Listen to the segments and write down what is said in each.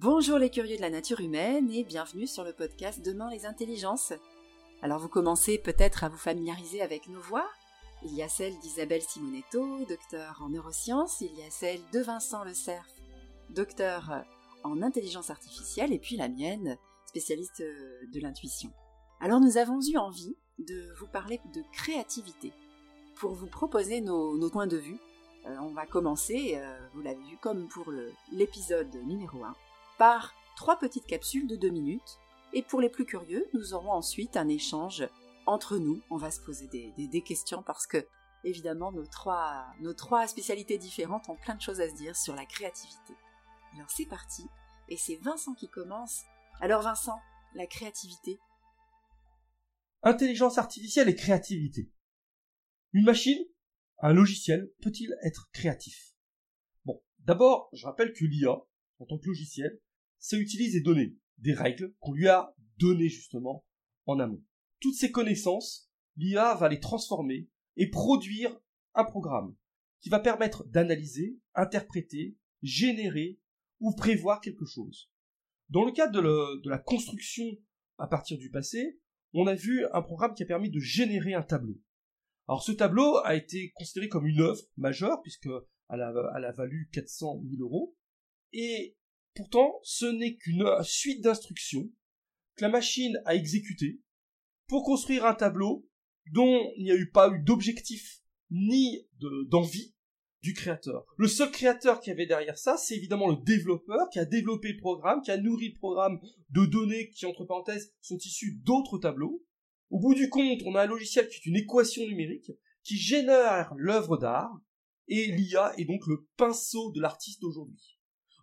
Bonjour les curieux de la nature humaine et bienvenue sur le podcast Demain les intelligences. Alors vous commencez peut-être à vous familiariser avec nos voix. Il y a celle d'Isabelle Simonetto, docteur en neurosciences, il y a celle de Vincent Le Cerf, docteur en intelligence artificielle, et puis la mienne, spécialiste de l'intuition. Alors nous avons eu envie de vous parler de créativité pour vous proposer nos, points de vue. Euh, on va commencer, euh, vous l'avez vu comme pour l'épisode numéro 1, par trois petites capsules de deux minutes. Et pour les plus curieux, nous aurons ensuite un échange entre nous. On va se poser des, questions parce que, évidemment, nos trois, nos trois spécialités différentes ont plein de choses à se dire sur la créativité. Alors c'est parti, et c'est Vincent qui commence. Alors Vincent, la créativité. Intelligence artificielle et créativité. Une machine, un logiciel, peut-il être créatif? Bon, d'abord, je rappelle que l'IA, en tant que logiciel, ça utilise des données, des règles qu'on lui a données justement en amont. Toutes ces connaissances, l'IA va les transformer et produire un programme qui va permettre d'analyser, interpréter, générer ou prévoir quelque chose. Dans le cadre de, la construction à partir du passé, on a vu un programme qui a permis de générer un tableau. Alors ce tableau a été considéré comme une œuvre majeure puisque elle a, elle a valu 400 000 euros et Pourtant, ce n'est qu'une suite d'instructions que la machine a exécutées pour construire un tableau dont il n'y a eu pas eu d'objectif ni d'envie du créateur. Le seul créateur qui avait derrière ça, c'est évidemment le développeur qui a développé le programme, qui a nourri le programme de données qui, entre parenthèses, sont issues d'autres tableaux. Au bout du compte, on a un logiciel qui est une équation numérique qui génère l'œuvre d'art et l'IA est donc le pinceau de l'artiste d'aujourd'hui.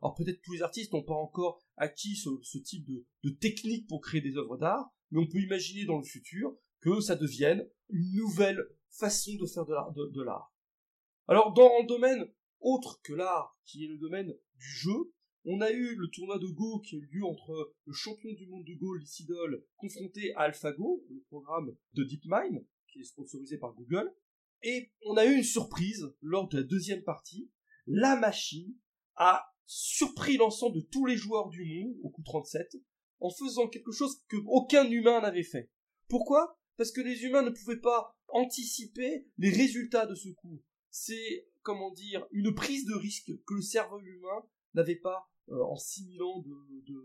Alors peut-être tous les artistes n'ont pas encore acquis ce, type de, technique pour créer des œuvres d'art, mais on peut imaginer dans le futur que ça devienne une nouvelle façon de faire de l'art. Alors dans un domaine autre que l'art, qui est le domaine du jeu, on a eu le tournoi de Go qui a eu lieu entre le champion du monde de Go, Lysidol, confronté à AlphaGo, le programme de DeepMind, qui est sponsorisé par Google. Et on a eu une surprise lors de la deuxième partie. La machine a surpris l'ensemble de tous les joueurs du monde au coup 37 en faisant quelque chose que aucun humain n'avait fait. Pourquoi? Parce que les humains ne pouvaient pas anticiper les résultats de ce coup. C'est, comment dire, une prise de risque que le cerveau humain n'avait pas, euh, en 6000 ans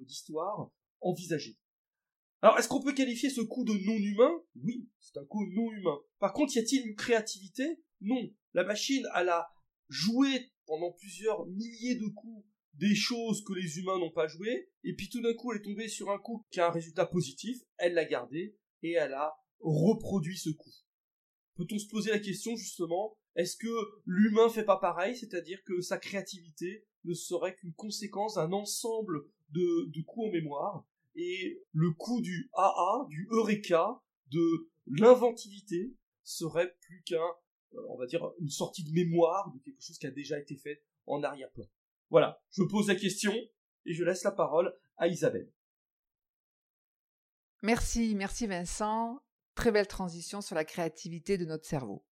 d'histoire, de, envisagé. Alors, est-ce qu'on peut qualifier ce coup de non humain Oui, c'est un coup non humain. Par contre, y a-t-il une créativité? Non. La machine, elle a joué pendant plusieurs milliers de coups des choses que les humains n'ont pas joué, et puis tout d'un coup elle est tombée sur un coup qui a un résultat positif, elle l'a gardé, et elle a reproduit ce coup. Peut-on se poser la question justement, est-ce que l'humain fait pas pareil, c'est-à-dire que sa créativité ne serait qu'une conséquence d'un ensemble de, de coups en mémoire, et le coup du AA, du Eureka, de l'inventivité, serait plus qu'un, on va dire, une sortie de mémoire de quelque chose qui a déjà été fait en arrière-plan. Voilà, je pose la question et je laisse la parole à Isabelle. Merci, merci Vincent. Très belle transition sur la créativité de notre cerveau.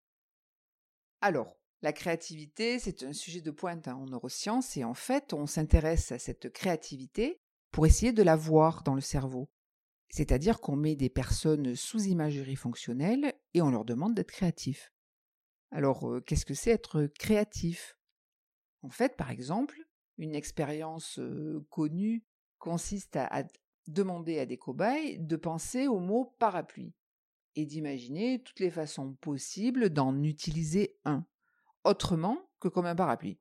Alors, la créativité, c'est un sujet de pointe en neurosciences et en fait, on s'intéresse à cette créativité pour essayer de la voir dans le cerveau. C'est-à-dire qu'on met des personnes sous imagerie fonctionnelle et on leur demande d'être créatifs. Alors, qu'est-ce que c'est être créatif? En fait, par exemple, une expérience connue consiste à, demander à des cobayes de penser au mot parapluie et d'imaginer toutes les façons possibles d'en utiliser un, autrement que comme un parapluie.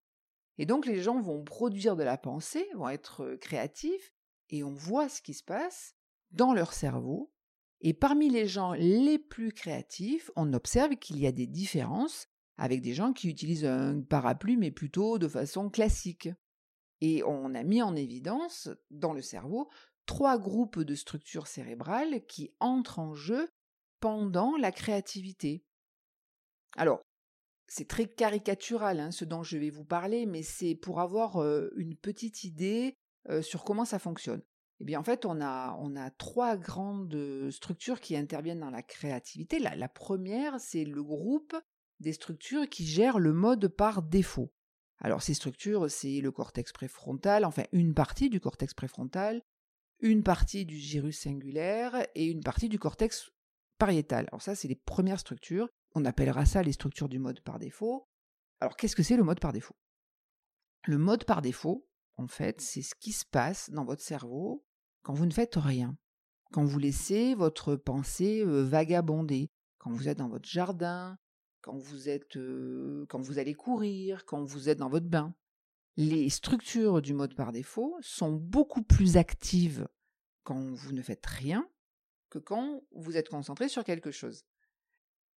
Et donc les gens vont produire de la pensée, vont être créatifs, et on voit ce qui se passe dans leur cerveau. Et parmi les gens les plus créatifs, on observe qu'il y a des différences avec des gens qui utilisent un parapluie, mais plutôt de façon classique. Et on a mis en évidence dans le cerveau trois groupes de structures cérébrales qui entrent en jeu pendant la créativité. Alors, c'est très caricatural hein, ce dont je vais vous parler, mais c'est pour avoir une petite idée sur comment ça fonctionne. Eh bien, en fait, on a, trois grandes structures qui interviennent dans la créativité. la première, c'est le groupe des structures qui gèrent le mode par défaut. Alors ces structures, c'est le cortex préfrontal, enfin une partie du cortex préfrontal, une partie du gyrus singulaire et une partie du cortex pariétal. Alors ça, c'est les premières structures. On appellera ça les structures du mode par défaut. Alors qu'est-ce que c'est le mode par défaut? Le mode par défaut, en fait, c'est ce qui se passe dans votre cerveau quand vous ne faites rien, quand vous laissez votre pensée vagabonder, quand vous êtes dans votre jardin, quand vous êtes quand vous allez courir, quand vous êtes dans votre bain. Les structures du mode par défaut sont beaucoup plus actives quand vous ne faites rien que quand vous êtes concentré sur quelque chose.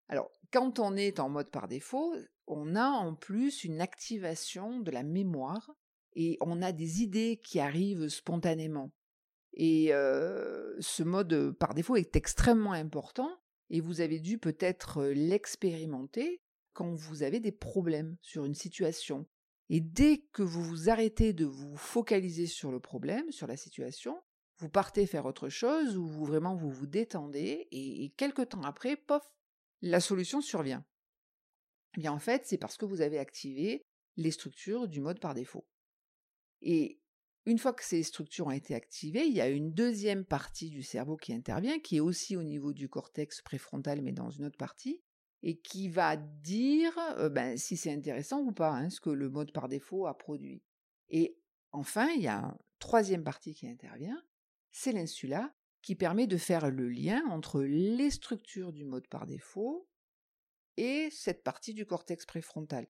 Alors, quand on est en mode par défaut, on a en plus une activation de la mémoire et on a des idées qui arrivent spontanément. Et ce mode par défaut est extrêmement important et vous avez dû peut-être l'expérimenter quand vous avez des problèmes sur une situation. Et dès que vous vous arrêtez de vous focaliser sur le problème, sur la situation, vous partez faire autre chose ou vous vraiment vous vous détendez et, et temps après, pof, la solution survient. Eh bien en fait, c'est parce que vous avez activé les structures du mode par défaut. Et une fois que ces structures ont été activées, il y a une deuxième partie du cerveau qui intervient, qui est aussi au niveau du cortex préfrontal, mais dans une autre partie, et qui va dire euh, ben, si c'est intéressant ou pas, hein, ce que le mode par défaut a produit. Et enfin, il y a une troisième partie qui intervient, c'est l'insula, qui permet de faire le lien entre les structures du mode par défaut et cette partie du cortex préfrontal.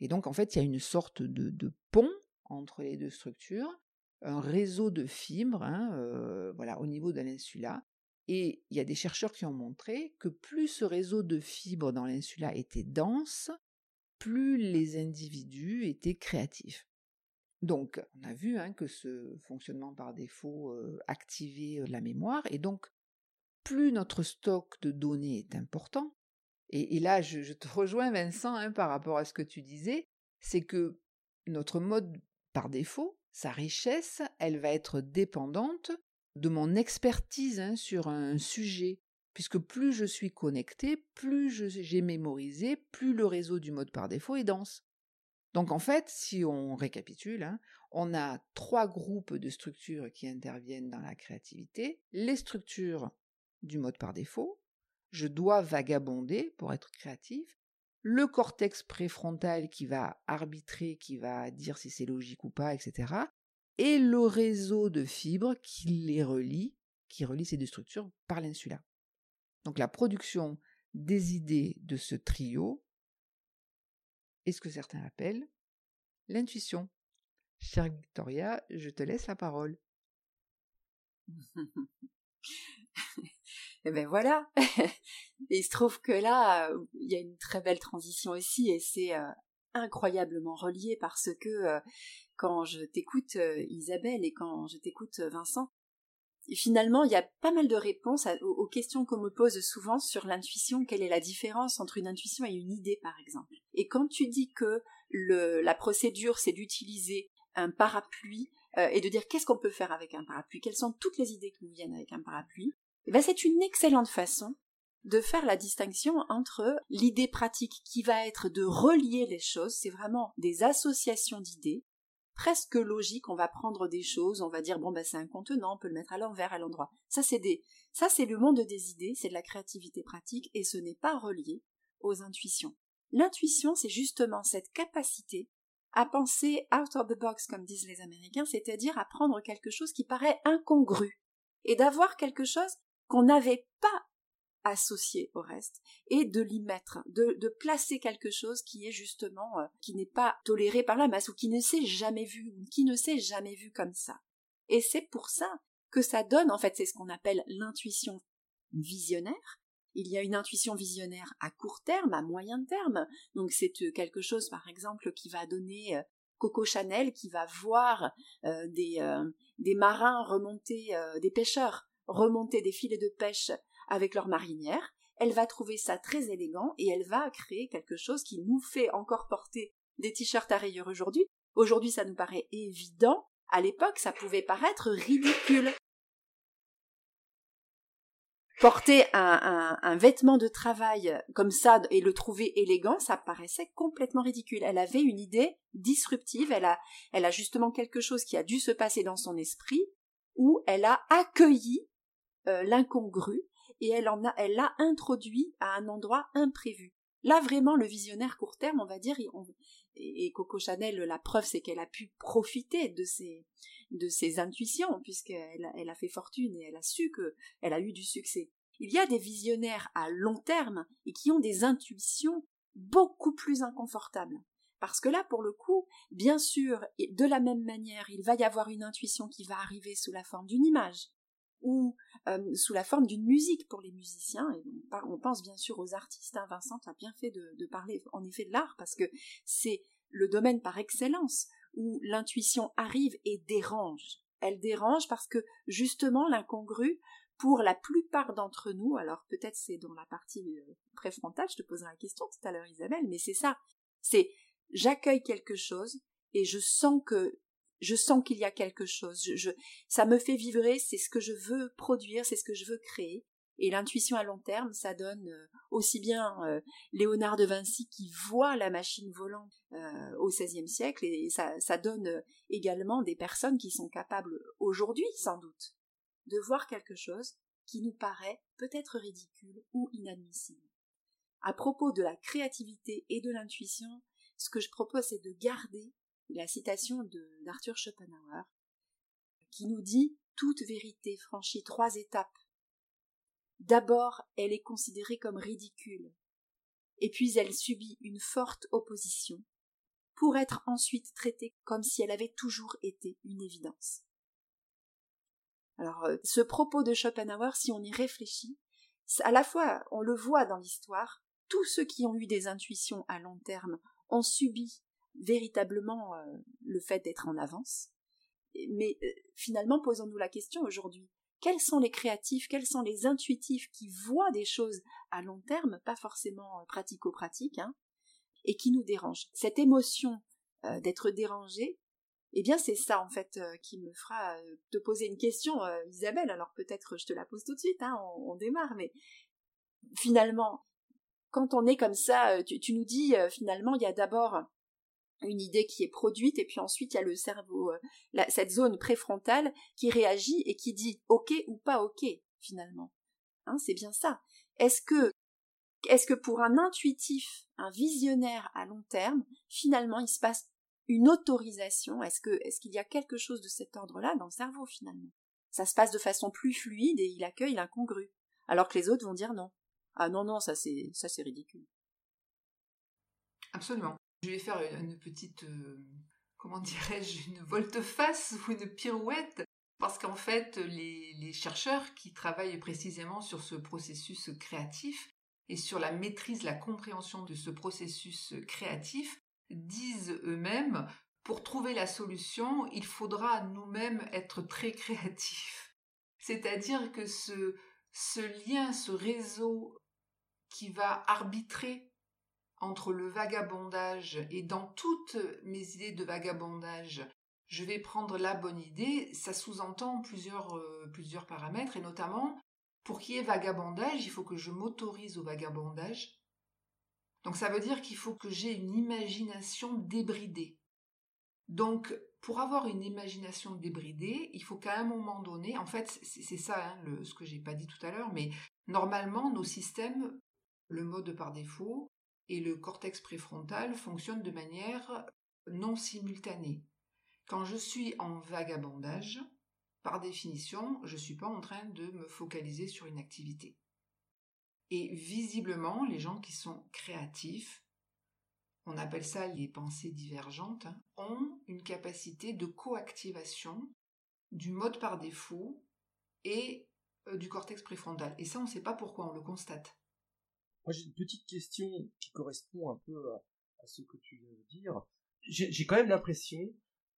Et donc, en fait, il y a une sorte de pont entre les deux structures un réseau de fibres hein, euh, voilà, au niveau de l'insula. Et il y a des chercheurs qui ont montré que plus ce réseau de fibres dans l'insula était dense, plus les individus étaient créatifs. Donc, on a vu hein, que ce fonctionnement par défaut euh, activait euh, la mémoire, et donc, plus notre stock de données est important, et, là, je, te rejoins, Vincent, hein, par rapport à ce que tu disais, c'est que notre mode par défaut, sa richesse, elle va être dépendante de mon expertise hein, sur un sujet. Puisque plus je suis connecté, plus j'ai mémorisé, plus le réseau du mode par défaut est dense. Donc en fait, si on récapitule, hein, on a trois groupes de structures qui interviennent dans la créativité. Les structures du mode par défaut, je dois vagabonder pour être créatif le cortex préfrontal qui va arbitrer, qui va dire si c'est logique ou pas, etc. Et le réseau de fibres qui les relie, qui relie ces deux structures par l'insula. Donc la production des idées de ce trio est ce que certains appellent l'intuition. Chère Victoria, je te laisse la parole. et ben voilà. et il se trouve que là, il y a une très belle transition aussi, et c'est euh, incroyablement relié parce que euh, quand je t'écoute euh, Isabelle et quand je t'écoute Vincent, finalement, il y a pas mal de réponses aux, questions qu'on me pose souvent sur l'intuition. Quelle est la différence entre une intuition et une idée, par exemple? Et quand tu dis que la procédure, c'est d'utiliser un parapluie et de dire qu'est-ce qu'on peut faire avec un parapluie, quelles sont toutes les idées qui nous viennent avec un parapluie, ben, c'est une excellente façon de faire la distinction entre l'idée pratique qui va être de relier les choses, c'est vraiment des associations d'idées, presque logiques, on va prendre des choses, on va dire bon ben c'est un contenant, on peut le mettre à l'envers, à l'endroit. Ça c'est des ça c'est le monde des idées, c'est de la créativité pratique et ce n'est pas relié aux intuitions. L'intuition, c'est justement cette capacité à penser out of the box comme disent les Américains, c'est-à-dire à prendre quelque chose qui paraît incongru et d'avoir quelque chose qu'on n'avait pas associé au reste et de l'y mettre, de, placer quelque chose qui est justement euh, qui n'est pas toléré par la masse ou qui ne s'est jamais vu ou qui ne s'est jamais vu comme ça. Et c'est pour ça que ça donne en fait c'est ce qu'on appelle l'intuition visionnaire. Il y a une intuition visionnaire à court terme, à moyen terme. Donc c'est euh, quelque chose par exemple qui va donner euh, Coco Chanel qui va voir des, des marins remonter, des pêcheurs remonter des filets de pêche avec leur marinière, elle va trouver ça très élégant et elle va créer quelque chose qui nous fait encore porter des t-shirts à rayures aujourd'hui. Aujourd'hui, ça nous paraît évident. À l'époque, ça pouvait paraître ridicule. porter un, vêtement de travail comme ça et le trouver élégant, ça paraissait complètement ridicule. Elle avait une idée disruptive, elle a, elle a justement quelque chose qui a dû se passer dans son esprit, où elle a accueilli euh, l'incongru et elle en a, elle l'a introduit à un endroit imprévu. Là vraiment le visionnaire court terme, on va dire, et Coco Chanel, la preuve c'est qu'elle a pu profiter de ses, de ses intuitions, puisqu'elle elle a fait fortune et elle a su qu'elle a eu du succès. Il y a des visionnaires à long terme et qui ont des intuitions beaucoup plus inconfortables. Parce que là, pour le coup, bien sûr, de la même manière, il va y avoir une intuition qui va arriver sous la forme d'une image ou euh, sous la forme d'une musique pour les musiciens. Et on, pense bien sûr aux artistes. Hein. Vincent a bien fait de, de parler en effet de l'art parce que c'est le domaine par excellence où l'intuition arrive et dérange. Elle dérange parce que justement l'incongru, pour la plupart d'entre nous, alors peut-être c'est dans la partie euh, préfrontale, je te poserai la question tout à l'heure Isabelle, mais c'est ça, c'est j'accueille quelque chose et je sens que je sens qu'il y a quelque chose, je, ça me fait vibrer, c'est ce que je veux produire, c'est ce que je veux créer, et l'intuition à long terme, ça donne euh, aussi bien euh, Léonard de Vinci qui voit la machine volante euh, au XVIe siècle, et ça, ça donne également des personnes qui sont capables aujourd'hui, sans doute, de voir quelque chose qui nous paraît peut-être ridicule ou inadmissible. À propos de la créativité et de l'intuition, ce que je propose, c'est de garder la citation d'Arthur Schopenhauer, qui nous dit Toute vérité franchit trois étapes D'abord, elle est considérée comme ridicule, et puis elle subit une forte opposition, pour être ensuite traitée comme si elle avait toujours été une évidence. Alors, euh, ce propos de Schopenhauer, si on y réfléchit, à la fois, on le voit dans l'histoire, tous ceux qui ont eu des intuitions à long terme ont subi véritablement euh, le fait d'être en avance. Mais euh, finalement, posons-nous la question aujourd'hui, quels sont les créatifs, quels sont les intuitifs qui voient des choses à long terme, pas forcément euh, pratico-pratiques, hein, et qui nous dérangent? Cette émotion d'être dérangé, eh bien c'est ça en fait qui me fera te poser une question, Isabelle. Alors peut-être je te la pose tout de suite, hein, on, démarre, mais finalement, quand on est comme ça, tu nous dis finalement il y a d'abord une idée qui est produite et puis ensuite il y a le cerveau, euh, cette zone préfrontale qui réagit et qui dit ok ou pas ok finalement. Hein, c'est bien ça. Est-ce que est-ce que pour un intuitif, un visionnaire à long terme, finalement il se passe une autorisation? Est-ce que est-ce qu'il y a quelque chose de cet ordre-là dans le cerveau finalement? Ça se passe de façon plus fluide et il accueille l'incongru, alors que les autres vont dire non. Ah non non ça c'est ça c'est ridicule. Absolument. Je vais faire une petite, euh, comment dirais-je, une volte-face ou une pirouette, parce qu'en fait, les, chercheurs qui travaillent précisément sur ce processus créatif et sur la maîtrise, la compréhension de ce processus créatif, disent eux-mêmes, pour trouver la solution, il faudra nous-mêmes être très créatifs. C'est-à-dire que ce, ce lien, ce réseau qui va arbitrer entre le vagabondage et dans toutes mes idées de vagabondage, je vais prendre la bonne idée, ça sous-entend plusieurs, euh, plusieurs paramètres et notamment pour qu'il y ait vagabondage, il faut que je m'autorise au vagabondage. Donc ça veut dire qu'il faut que j'ai une imagination débridée. Donc pour avoir une imagination débridée, il faut qu'à un moment donné, en fait c'est ça hein, ce que j'ai pas dit tout à l'heure, mais normalement nos systèmes, le mode par défaut, et le cortex préfrontal fonctionne de manière non simultanée. Quand je suis en vagabondage, par définition, je ne suis pas en train de me focaliser sur une activité. Et visiblement, les gens qui sont créatifs, on appelle ça les pensées divergentes, hein, ont une capacité de coactivation du mode par défaut et euh, du cortex préfrontal. Et ça, on ne sait pas pourquoi, on le constate. Moi, j'ai une petite question qui correspond un peu à, ce que tu viens de dire. J'ai quand même l'impression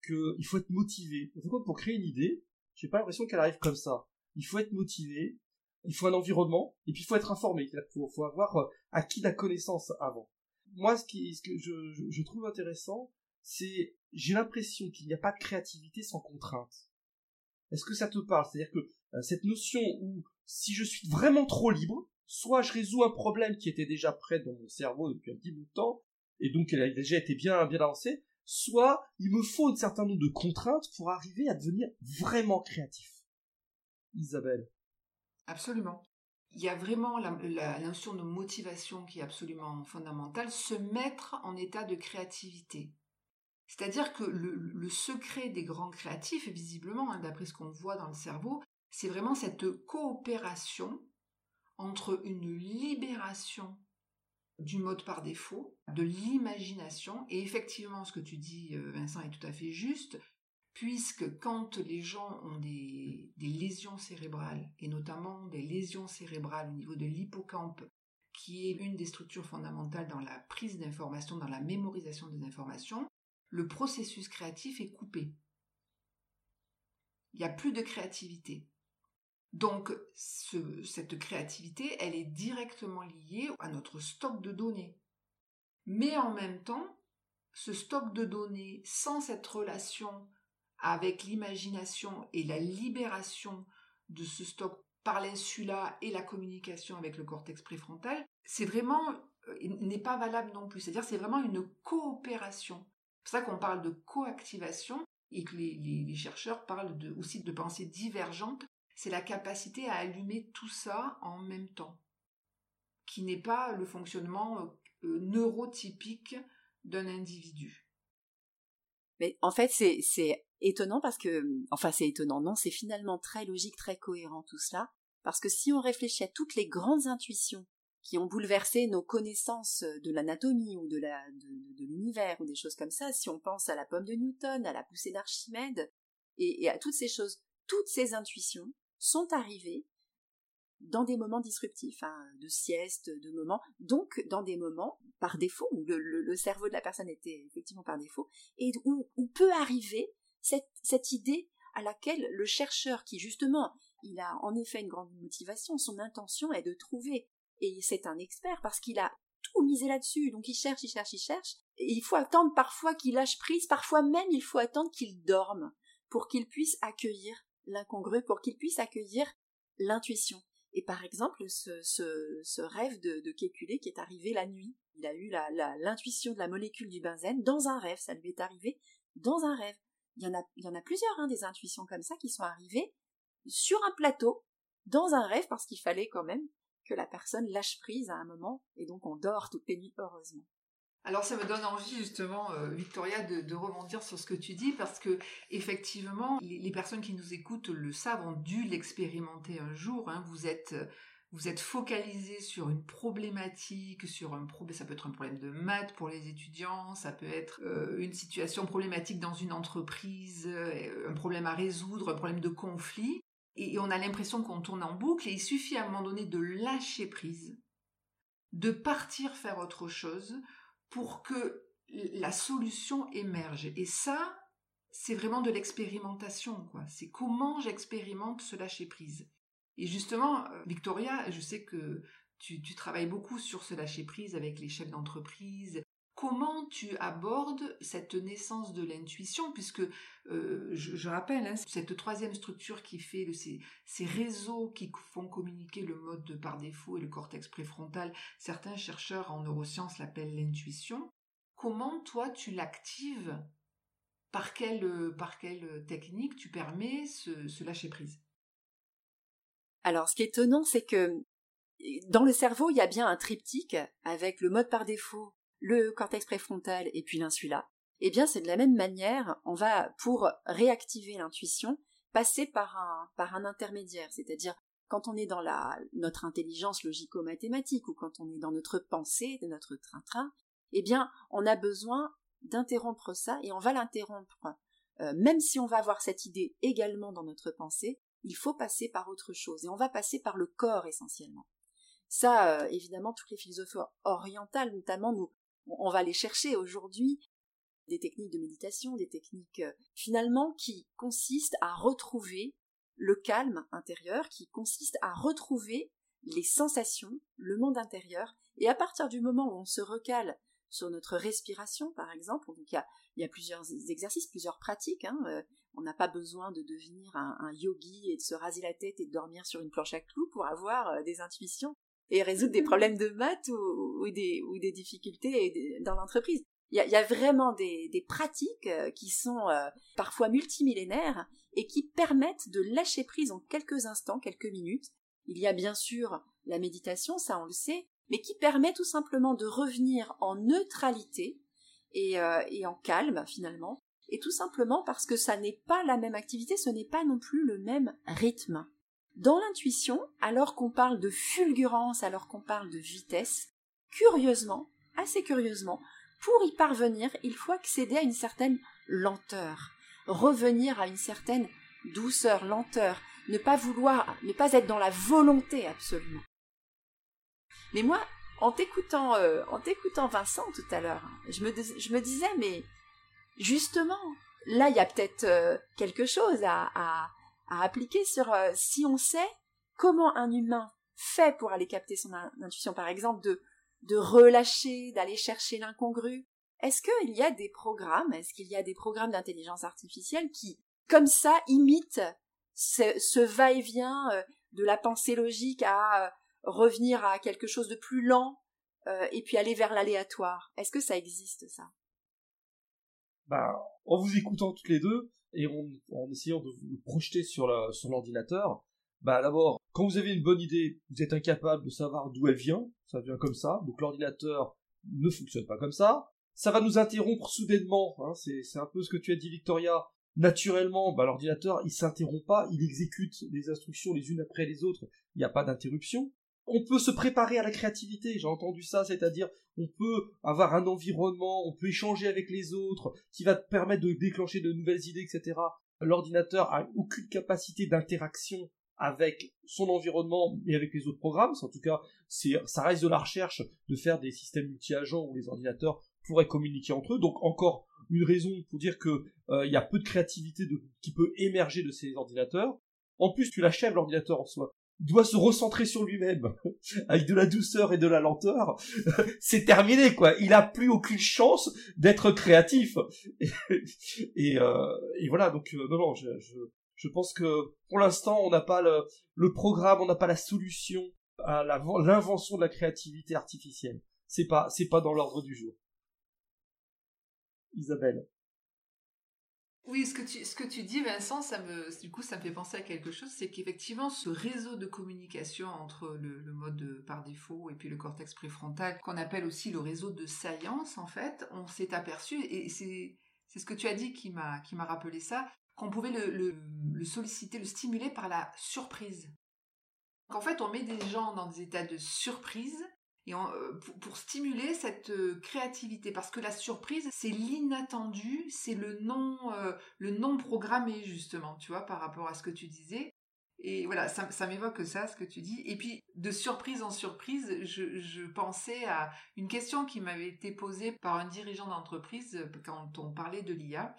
qu'il faut être motivé. Pour créer une idée, j'ai pas l'impression qu'elle arrive comme ça. Il faut être motivé, il faut un environnement, et puis il faut être informé. Il faut, avoir euh, acquis la connaissance avant. Moi, ce, que je, je trouve intéressant, c'est j'ai l'impression qu'il n'y a pas de créativité sans contrainte. Est-ce que ça te parle? C'est-à-dire que euh, cette notion où si je suis vraiment trop libre, soit je résous un problème qui était déjà prêt dans mon cerveau depuis un petit bout de temps, et donc elle a déjà été bien, bien avancée, soit il me faut un certain nombre de contraintes pour arriver à devenir vraiment créatif. Isabelle. Absolument. Il y a vraiment la, notion de motivation qui est absolument fondamentale, se mettre en état de créativité. C'est-à-dire que le, secret des grands créatifs, visiblement, hein, d'après ce qu'on voit dans le cerveau, c'est vraiment cette coopération entre une libération du mode par défaut, de l'imagination, et effectivement ce que tu dis euh, Vincent est tout à fait juste, puisque quand les gens ont des, lésions cérébrales, et notamment des lésions cérébrales au niveau de l'hippocampe, qui est l'une des structures fondamentales dans la prise d'informations, dans la mémorisation des informations, le processus créatif est coupé. Il n'y a plus de créativité. Donc cette créativité, elle est directement liée à notre stock de données. Mais en même temps, ce stock de données, sans cette relation avec l'imagination et la libération de ce stock par l'insula et la communication avec le cortex préfrontal, c'est vraiment euh, n'est pas valable non plus. C'est-à-dire c'est vraiment une coopération. C'est pour ça qu'on parle de coactivation et que les, chercheurs parlent aussi de pensée divergente c'est la capacité à allumer tout ça en même temps, qui n'est pas le fonctionnement euh, euh, neurotypique d'un individu. Mais en fait, c'est étonnant parce que, enfin, c'est étonnant, non, c'est finalement très logique, très cohérent tout cela, parce que si on réfléchit à toutes les grandes intuitions qui ont bouleversé nos connaissances de l'anatomie ou de l'univers ou des choses comme ça, si on pense à la pomme de Newton, à la poussée d'Archimède et, à toutes ces choses, toutes ces intuitions, sont arrivés dans des moments disruptifs, hein, de sieste, de moments, donc dans des moments par défaut, où le, cerveau de la personne était effectivement par défaut, et où, peut arriver cette, idée à laquelle le chercheur, qui justement, il a en effet une grande motivation, son intention est de trouver, et c'est un expert parce qu'il a tout misé là-dessus, donc il cherche, il cherche, il cherche, et il faut attendre parfois qu'il lâche prise, parfois même il faut attendre qu'il dorme pour qu'il puisse accueillir l'incongru pour qu'il puisse accueillir l'intuition. Et par exemple, ce, rêve de, de qui est arrivé la nuit, il a eu l'intuition de la molécule du benzène dans un rêve, ça lui est arrivé dans un rêve. Il y en a, il y a plusieurs, hein, des intuitions comme ça qui sont arrivées sur un plateau, dans un rêve, parce qu'il fallait quand même que la personne lâche prise à un moment, et donc on dort toutes les nuits, heureusement. Alors ça me donne envie justement, euh, Victoria, de, rebondir sur ce que tu dis parce que effectivement, les, personnes qui nous écoutent le savent, ont dû l'expérimenter un jour. Hein. Vous êtes vous êtes focalisé sur une problématique, sur un problème, ça peut être un problème de maths pour les étudiants, ça peut être euh, une situation problématique dans une entreprise, euh, un problème à résoudre, un problème de conflit, et on a l'impression qu'on tourne en boucle, et il suffit à un moment donné de lâcher prise, de partir faire autre chose, pour que la solution émerge. Et ça, c'est vraiment de l'expérimentation, quoi. C'est comment j'expérimente ce lâcher prise. Et justement, euh, Victoria, je sais que tu, travailles beaucoup sur ce lâcher prise avec les chefs d'entreprise. Comment tu abordes cette naissance de l'intuition, puisque euh, je, rappelle, hein, cette troisième structure qui fait de ces, réseaux qui font communiquer le mode par défaut et le cortex préfrontal, certains chercheurs en neurosciences l'appellent l'intuition. Comment toi tu l'actives? Par quelle, par quelle technique tu permets ce, lâcher prise? Alors, ce qui est étonnant, c'est que dans le cerveau, il y a bien un triptyque avec le mode par défaut, le cortex préfrontal et puis l'insula eh bien c'est de la même manière, on va, pour réactiver l'intuition, passer par un, intermédiaire, c'est-à-dire quand on est dans la, notre intelligence logico-mathématique ou quand on est dans notre pensée, de notre train-train, eh bien on a besoin d'interrompre ça et on va l'interrompre. Euh, même si on va avoir cette idée également dans notre pensée, il faut passer par autre chose et on va passer par le corps essentiellement. Ça, euh, évidemment, toutes les philosophies orientales, notamment, nous, on va les chercher aujourd'hui des techniques de méditation, des techniques euh, finalement qui consistent à retrouver le calme intérieur, qui consistent à retrouver les sensations, le monde intérieur, et à partir du moment où on se recale sur notre respiration, par exemple, donc il y a plusieurs exercices, plusieurs pratiques. Hein. On n'a pas besoin de devenir un, yogi et de se raser la tête et de dormir sur une planche à clous pour avoir des intuitions et résoudre des problèmes de maths ou, des, ou des difficultés dans l'entreprise. Il y, a, vraiment des, des pratiques qui sont parfois multimillénaires et qui permettent de lâcher prise en quelques instants, quelques minutes. Il y a bien sûr la méditation, ça on le sait, mais qui permet tout simplement de revenir en neutralité et, euh, et en calme finalement, et tout simplement parce que ça n'est pas la même activité, ce n'est pas non plus le même rythme. Dans l'intuition, alors qu'on parle de fulgurance, alors qu'on parle de vitesse, curieusement, assez curieusement, pour y parvenir, il faut accéder à une certaine lenteur, revenir à une certaine douceur, lenteur, ne pas vouloir, ne pas être dans la volonté absolument. Mais moi, en t'écoutant, euh, Vincent tout à l'heure, je me, disais, mais justement, là, il y a peut-être euh, quelque chose à, à appliquer sur euh, si on sait comment un humain fait pour aller capter son intuition, par exemple, de, de relâcher, d'aller chercher l'incongru. Est-ce qu'il y a des programmes, est-ce qu'il y a des programmes d'intelligence artificielle qui, comme ça, imitent ce, va-et-vient de la pensée logique à revenir à quelque chose de plus lent euh, et puis aller vers l'aléatoire? Est-ce que ça existe ça? Bah, en vous écoutant toutes les deux et en, essayant de vous projeter sur l'ordinateur, bah d'abord, quand vous avez une bonne idée, vous êtes incapable de savoir d'où elle vient, ça vient comme ça, donc l'ordinateur ne fonctionne pas comme ça. Ça va nous interrompre soudainement, hein, c'est un peu ce que tu as dit Victoria, naturellement, bah, l'ordinateur, il s'interrompt pas, il exécute les instructions les unes après les autres, il n'y a pas d'interruption on peut se préparer à la créativité, j'ai entendu ça, c'est-à-dire on peut avoir un environnement, on peut échanger avec les autres, qui va te permettre de déclencher de nouvelles idées, etc. L'ordinateur a aucune capacité d'interaction avec son environnement et avec les autres programmes. En tout cas, ça reste de la recherche de faire des systèmes multi-agents où les ordinateurs pourraient communiquer entre eux. Donc encore une raison pour dire que euh, y a peu de créativité qui peut émerger de ces ordinateurs. En plus, tu l'achèves l'ordinateur en soi doit se recentrer sur lui-même avec de la douceur et de la lenteur, c'est terminé quoi. Il a plus aucune chance d'être créatif. Et, euh, et, voilà donc euh, non non je, je, je, pense que pour l'instant on n'a pas le, le, programme, on n'a pas la solution à l'invention de la créativité artificielle. C'est pas c'est pas dans l'ordre du jour. Isabelle. Oui, ce que tu, ce que tu dis, Vincent, ça me, du coup, ça me fait penser à quelque chose, c'est qu'effectivement, ce réseau de communication entre le, mode par défaut et puis le cortex préfrontal, qu'on appelle aussi le réseau de science, en fait, on s'est aperçu, et c'est, c'est ce que tu as dit qui m'a, qui m'a rappelé ça, qu'on pouvait le, le, le solliciter, le stimuler par la surprise. En fait, on met des gens dans des états de surprise et euh, pour, stimuler cette euh, créativité. Parce que la surprise c'est l'inattendu c'est le non euh, le non programmé justement tu vois par rapport à ce que tu disais. Et voilà ça, m'évoque ça ce que tu dis. Et puis de surprise en surprise je pensais à une question qui m'avait été posée par un dirigeant d'entreprise quand on parlait de l'IA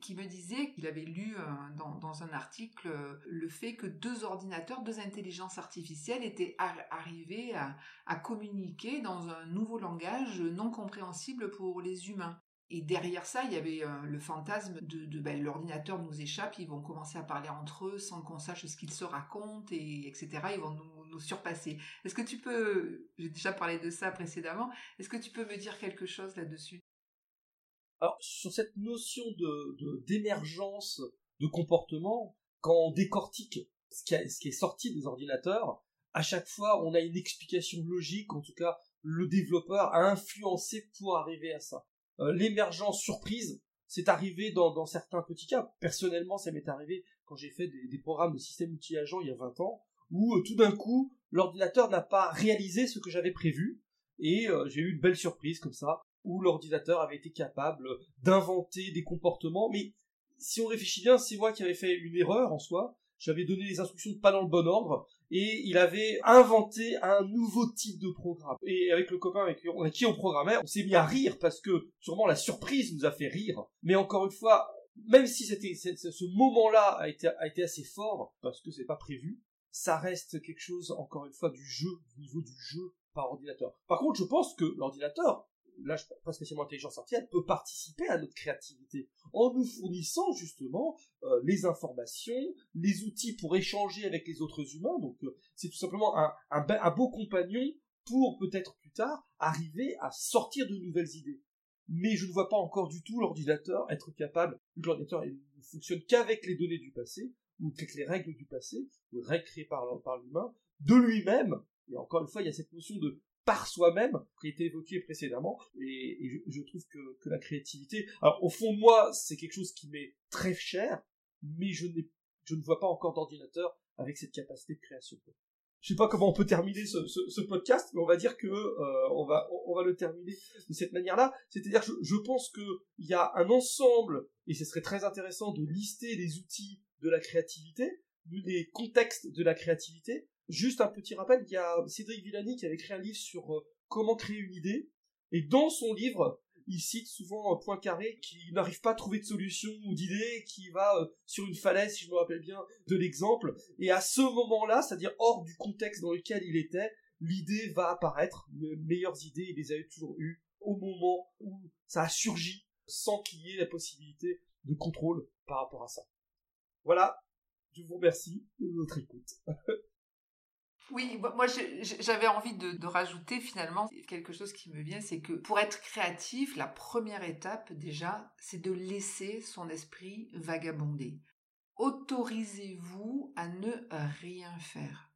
qui me disait qu'il avait lu euh, dans, un article euh, le fait que deux ordinateurs, deux intelligences artificielles étaient arrivés à, communiquer dans un nouveau langage non compréhensible pour les humains. Et derrière ça, il y avait euh, le fantasme de, ben, l'ordinateur nous échappe, ils vont commencer à parler entre eux sans qu'on sache ce qu'ils se racontent, et etc. Ils vont nous surpasser. Est-ce que tu peux, j'ai déjà parlé de ça précédemment, est-ce que tu peux me dire quelque chose là-dessus? Alors, sur cette notion d'émergence de, comportement, quand on décortique ce qui, est sorti des ordinateurs, à chaque fois, on a une explication logique, en tout cas, le développeur a influencé pour arriver à ça. Euh, l'émergence surprise, c'est arrivé dans, certains petits cas. Personnellement, ça m'est arrivé quand j'ai fait des, des, programmes de système multi-agent il y a 20 ans, où euh, tout d'un coup, l'ordinateur n'a pas réalisé ce que j'avais prévu, et euh, j'ai eu une belle surprise comme ça où l'ordinateur avait été capable d'inventer des comportements, mais si on réfléchit bien, c'est moi qui avais fait une erreur en soi. J'avais donné les instructions pas dans le bon ordre, et il avait inventé un nouveau type de programme. Et avec le copain avec qui on programmait, on s'est mis à rire parce que sûrement la surprise nous a fait rire. Mais encore une fois, même si c'était ce moment-là a été, a été assez fort parce que c'est pas prévu, ça reste quelque chose encore une fois du jeu, au niveau du jeu par ordinateur. Par contre, je pense que l'ordinateur là je pas spécialement intelligence artificielle, peut participer à notre créativité en nous fournissant justement euh, les informations, les outils pour échanger avec les autres humains. Donc euh, c'est tout simplement un, beau compagnon pour peut-être plus tard arriver à sortir de nouvelles idées. Mais je ne vois pas encore du tout l'ordinateur être capable, l'ordinateur ne fonctionne qu'avec les données du passé, ou avec les règles du passé, ou par, par l'humain, de lui-même, et encore une fois, il y a cette notion de par soi-même qui a été évoquée précédemment et, je, trouve que, la créativité alors au fond moi c'est quelque chose qui m'est très cher mais je, ne vois pas encore d'ordinateur avec cette capacité de création. Je sais pas comment on peut terminer ce, podcast mais on va dire que euh, on va le terminer de cette manière là c'est-à-dire je, je pense que il y a un ensemble et ce serait très intéressant de lister les outils de la créativité les contextes de la créativité Juste un petit rappel, il y a Cédric Villani qui avait écrit un livre sur euh, comment créer une idée. Et dans son livre, il cite souvent Poincaré qui n'arrive pas à trouver de solution ou d'idée, qui va euh, sur une falaise, si je me rappelle bien de l'exemple. Et à ce moment-là, c'est-à-dire hors du contexte dans lequel il était, l'idée va apparaître. Les meilleures idées, il les avait toujours eues au moment où ça a surgi, sans qu'il y ait la possibilité de contrôle par rapport à ça. Voilà, je vous remercie de votre écoute. Oui, moi j'avais envie de, rajouter finalement quelque chose qui me vient, c'est que pour être créatif, la première étape déjà, c'est de laisser son esprit vagabonder. Autorisez-vous à ne rien faire.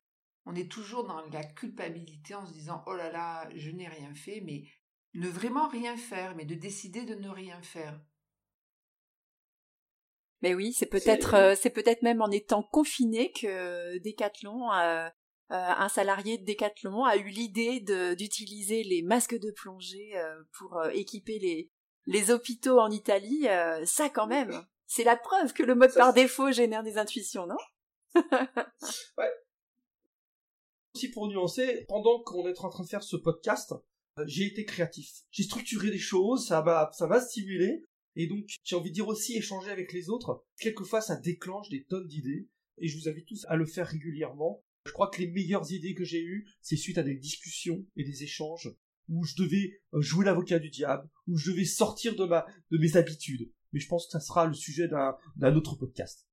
On est toujours dans la culpabilité en se disant oh là là, je n'ai rien fait, mais ne vraiment rien faire, mais de décider de ne rien faire. Mais oui, c'est peut-être euh, c'est peut-être même en étant confiné que Decathlon a, euh, un salarié de Decathlon a eu l'idée d'utiliser les masques de plongée euh, pour euh, équiper les, les hôpitaux en Italie. ça quand même, c'est la preuve que le mode par défaut génère des intuitions, non? Ouais. Aussi pour nuancer, pendant qu'on est en train de faire ce podcast, j'ai été créatif. J'ai structuré des choses, ça m'a ça m'a stimulé et donc j'ai envie de dire aussi échanger avec les autres. Quelquefois ça déclenche des tonnes d'idées et je vous invite tous à le faire régulièrement je crois que les meilleures idées que j'ai eues, c'est suite à des discussions et des échanges où je devais euh, jouer l'avocat du diable, où je devais sortir de ma de mes habitudes. Mais je pense que ça sera le sujet d'un autre podcast.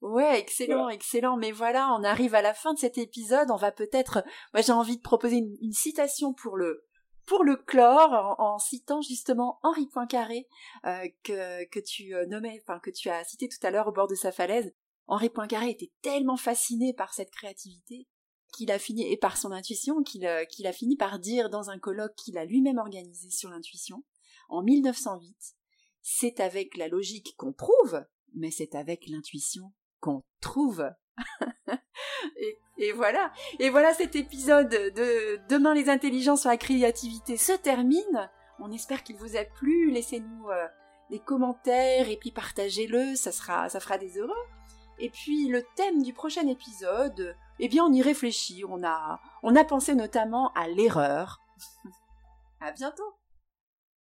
Ouais, excellent, excellent. Mais voilà, on arrive à la fin de cet épisode. On va peut-être, moi j'ai envie de proposer une, citation pour le pour le clore en, citant justement Henri Poincaré euh, que que tu euh, nommais, enfin que tu as cité tout à l'heure au bord de sa falaise. Henri Poincaré était tellement fasciné par cette créativité qu'il a fini et par son intuition qu'il euh, a fini par dire dans un colloque qu'il a lui-même organisé sur l'intuition en 1908 c'est avec la logique qu'on prouve mais c'est avec l'intuition qu'on trouve. Et, voilà. Et voilà cet épisode de demain les intelligences sur la créativité se termine. On espère qu'il vous a plu. Laissez-nous euh, des commentaires et puis partagez-le. Ça sera ça fera des heureux et puis le thème du prochain épisode, eh bien on y réfléchit, on a, on a pensé notamment à l'erreur. à bientôt